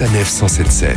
Sanef 177.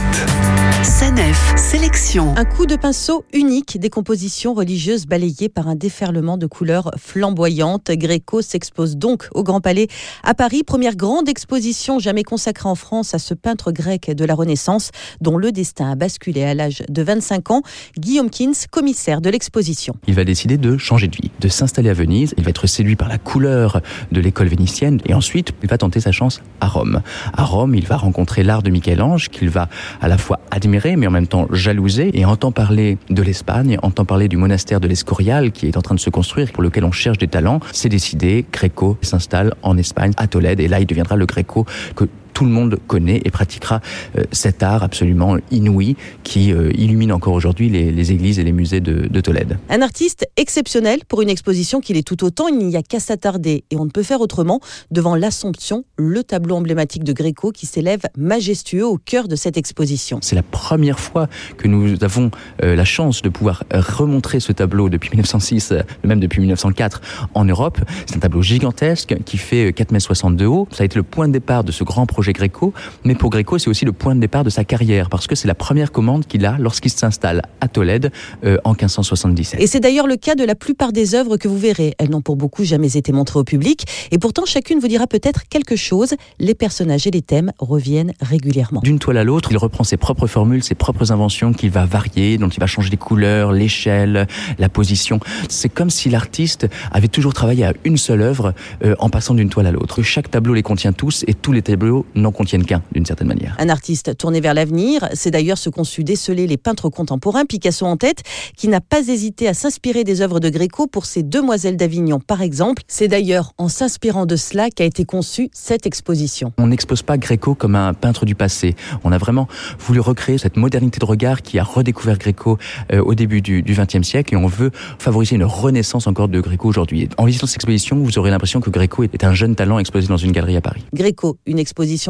Sanef Sélection. Un coup de pinceau unique des compositions religieuses balayées par un déferlement de couleurs flamboyantes. Gréco s'expose donc au Grand Palais à Paris, première grande exposition jamais consacrée en France à ce peintre grec de la Renaissance dont le destin a basculé à l'âge de 25 ans. Guillaume Kins, commissaire de l'exposition. Il va décider de changer de vie, de s'installer à Venise. Il va être séduit par la couleur de l'école vénitienne et ensuite il va tenter sa chance à Rome. À Rome, il va rencontrer l'art de Michel-Ange qu'il va à la fois admirer mais en même temps jalouser et entend parler de l'Espagne, entend parler du monastère de l'Escorial qui est en train de se construire pour lequel on cherche des talents. C'est décidé, Gréco s'installe en Espagne à Tolède et là il deviendra le Gréco que tout le monde connaît et pratiquera euh, cet art absolument inouï qui euh, illumine encore aujourd'hui les, les, églises et les musées de, de, Tolède. Un artiste exceptionnel pour une exposition qu'il est tout autant. Il n'y a qu'à s'attarder et on ne peut faire autrement devant l'Assomption, le tableau emblématique de Gréco qui s'élève majestueux au cœur de cette exposition. C'est la première fois que nous avons euh, la chance de pouvoir remontrer ce tableau depuis 1906, même depuis 1904 en Europe. C'est un tableau gigantesque qui fait 4,60 m de haut. Ça a été le point de départ de ce grand projet Gréco, mais pour Gréco, c'est aussi le point de départ de sa carrière, parce que c'est la première commande qu'il a lorsqu'il s'installe à Tolède euh, en 1577. Et c'est d'ailleurs le cas de la plupart des œuvres que vous verrez. Elles n'ont pour beaucoup jamais été montrées au public, et pourtant chacune vous dira peut-être quelque chose. Les personnages et les thèmes reviennent régulièrement. D'une toile à l'autre, il reprend ses propres formules, ses propres inventions qu'il va varier, dont il va changer les couleurs, l'échelle, la position. C'est comme si l'artiste avait toujours travaillé à une seule œuvre euh, en passant d'une toile à l'autre. Chaque tableau les contient tous, et tous les tableaux n'en contiennent qu'un, d'une certaine manière. Un artiste tourné vers l'avenir, c'est d'ailleurs ce qu'ont su déceler les peintres contemporains, Picasso en tête, qui n'a pas hésité à s'inspirer des œuvres de Gréco pour ses Demoiselles d'Avignon, par exemple. C'est d'ailleurs en s'inspirant de cela qu'a été conçue cette exposition. On n'expose pas Gréco comme un peintre du passé. On a vraiment voulu recréer cette modernité de regard qui a redécouvert Gréco euh, au début du XXe siècle et on veut favoriser une renaissance encore de Gréco aujourd'hui. En visitant cette exposition, vous aurez l'impression que Gréco est un jeune talent exposé dans une galerie à Paris. Gréco, une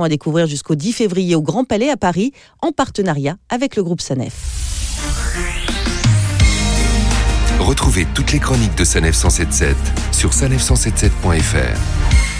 à découvrir jusqu'au 10 février au Grand Palais à Paris, en partenariat avec le groupe Sanef. Retrouvez toutes les chroniques de Sanef 177 sur sanef177.fr.